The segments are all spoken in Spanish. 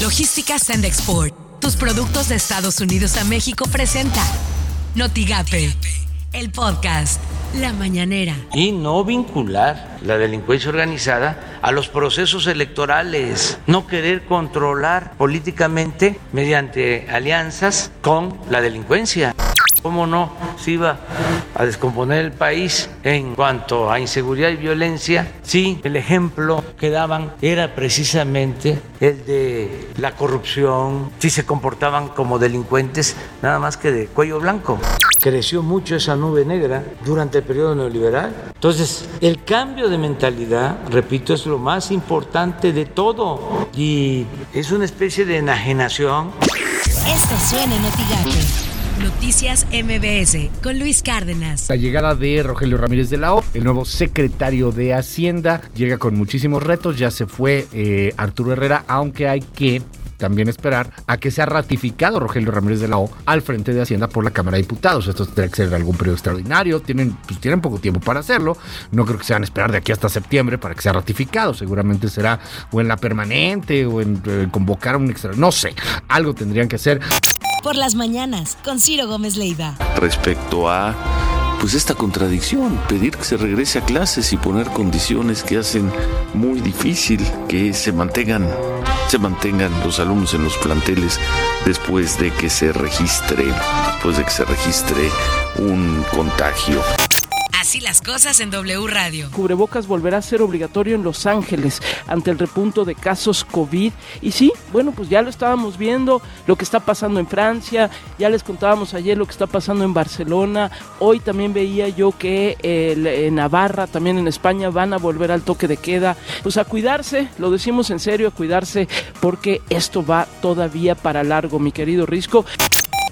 Logística Send Export. Tus productos de Estados Unidos a México presenta Notigape, el podcast La Mañanera. Y no vincular la delincuencia organizada a los procesos electorales, no querer controlar políticamente mediante alianzas con la delincuencia. ¿Cómo no se iba a descomponer el país en cuanto a inseguridad y violencia si el ejemplo que daban era precisamente el de la corrupción, si se comportaban como delincuentes nada más que de cuello blanco? Creció mucho esa nube negra durante el periodo neoliberal. Entonces, el cambio de mentalidad, repito, es lo más importante de todo y es una especie de enajenación. Esto suena en Noticias MBS con Luis Cárdenas. La llegada de Rogelio Ramírez de la O, el nuevo secretario de Hacienda, llega con muchísimos retos. Ya se fue eh, Arturo Herrera, aunque hay que también esperar a que sea ratificado Rogelio Ramírez de la O al frente de Hacienda por la Cámara de Diputados. Esto tendrá que ser algún periodo extraordinario. Tienen, pues, tienen poco tiempo para hacerlo. No creo que se van a esperar de aquí hasta septiembre para que sea ratificado. Seguramente será o en la permanente o en, eh, convocar un extra. No sé. Algo tendrían que hacer por las mañanas con Ciro Gómez Leiva. Respecto a pues esta contradicción, pedir que se regrese a clases y poner condiciones que hacen muy difícil que se mantengan se mantengan los alumnos en los planteles después de que se registre, después de que se registre un contagio. Así las cosas en W Radio. Cubrebocas volverá a ser obligatorio en Los Ángeles ante el repunto de casos COVID. Y sí, bueno, pues ya lo estábamos viendo, lo que está pasando en Francia, ya les contábamos ayer lo que está pasando en Barcelona. Hoy también veía yo que en Navarra, también en España, van a volver al toque de queda. Pues a cuidarse, lo decimos en serio, a cuidarse, porque esto va todavía para largo, mi querido Risco.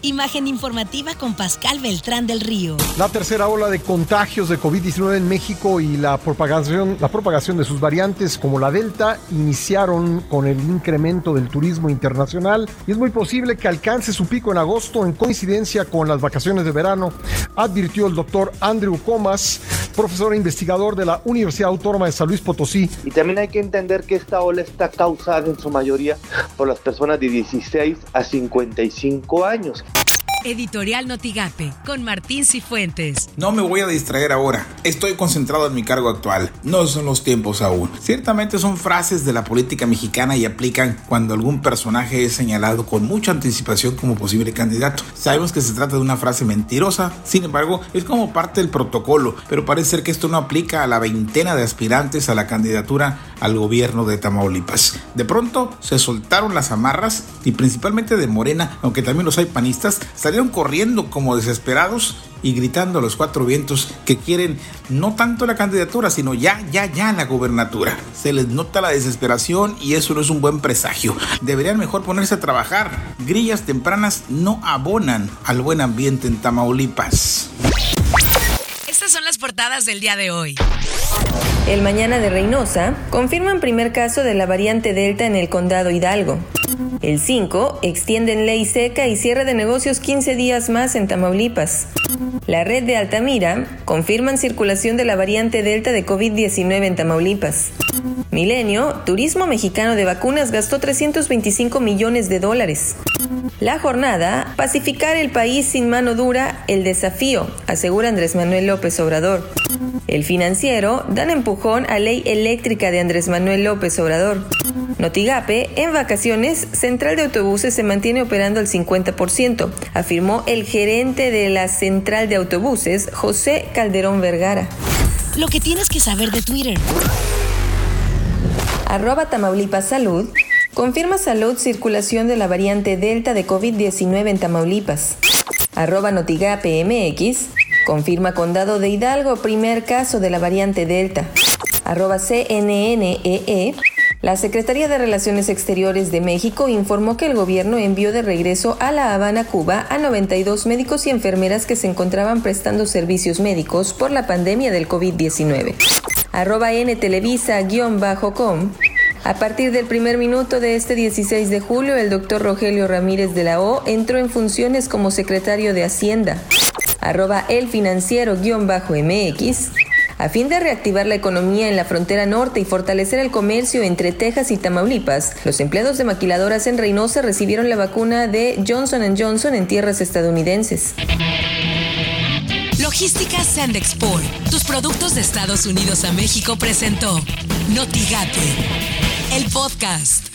Imagen informativa con Pascal Beltrán del Río. La tercera ola de contagios de COVID-19 en México y la propagación, la propagación de sus variantes como la Delta iniciaron con el incremento del turismo internacional y es muy posible que alcance su pico en agosto en coincidencia con las vacaciones de verano, advirtió el doctor Andrew Comas, profesor e investigador de la Universidad Autónoma de San Luis Potosí. Y también hay que entender que esta ola está causada en su mayoría por las personas de 16 a 55 años. Editorial Notigape con Martín Cifuentes. No me voy a distraer ahora. Estoy concentrado en mi cargo actual. No son los tiempos aún. Ciertamente son frases de la política mexicana y aplican cuando algún personaje es señalado con mucha anticipación como posible candidato. Sabemos que se trata de una frase mentirosa, sin embargo, es como parte del protocolo, pero parece ser que esto no aplica a la veintena de aspirantes a la candidatura al gobierno de Tamaulipas. De pronto se soltaron las amarras y principalmente de Morena, aunque también los hay panistas, salieron corriendo como desesperados y gritando a los cuatro vientos que quieren no tanto la candidatura, sino ya, ya, ya la gobernatura. Se les nota la desesperación y eso no es un buen presagio. Deberían mejor ponerse a trabajar. Grillas tempranas no abonan al buen ambiente en Tamaulipas. Estas son las portadas del día de hoy. El Mañana de Reynosa confirman primer caso de la variante Delta en el condado Hidalgo. El 5 extienden ley seca y cierre de negocios 15 días más en Tamaulipas. La red de Altamira confirman circulación de la variante Delta de COVID-19 en Tamaulipas. Milenio, Turismo Mexicano de Vacunas gastó 325 millones de dólares. La jornada, pacificar el país sin mano dura, el desafío, asegura Andrés Manuel López Obrador. El financiero, dan empujón a ley eléctrica de Andrés Manuel López Obrador. Notigape, en vacaciones, Central de Autobuses se mantiene operando al 50%, afirmó el gerente de la Central de Autobuses, José Calderón Vergara. Lo que tienes que saber de Twitter. Arroba Tamaulipas Salud. Confirma salud circulación de la variante Delta de COVID-19 en Tamaulipas. Arroba Notigape MX. Confirma Condado de Hidalgo primer caso de la variante Delta. Arroba CNNEE. E. La Secretaría de Relaciones Exteriores de México informó que el gobierno envió de regreso a La Habana, Cuba, a 92 médicos y enfermeras que se encontraban prestando servicios médicos por la pandemia del COVID-19. Arroba N Televisa-com. A partir del primer minuto de este 16 de julio, el doctor Rogelio Ramírez de la O entró en funciones como secretario de Hacienda. Arroba el financiero-mx A fin de reactivar la economía en la frontera norte y fortalecer el comercio entre Texas y Tamaulipas, los empleados de maquiladoras en Reynosa recibieron la vacuna de Johnson Johnson en tierras estadounidenses. Logística Sandexport, tus productos de Estados Unidos a México presentó Notigate, el podcast.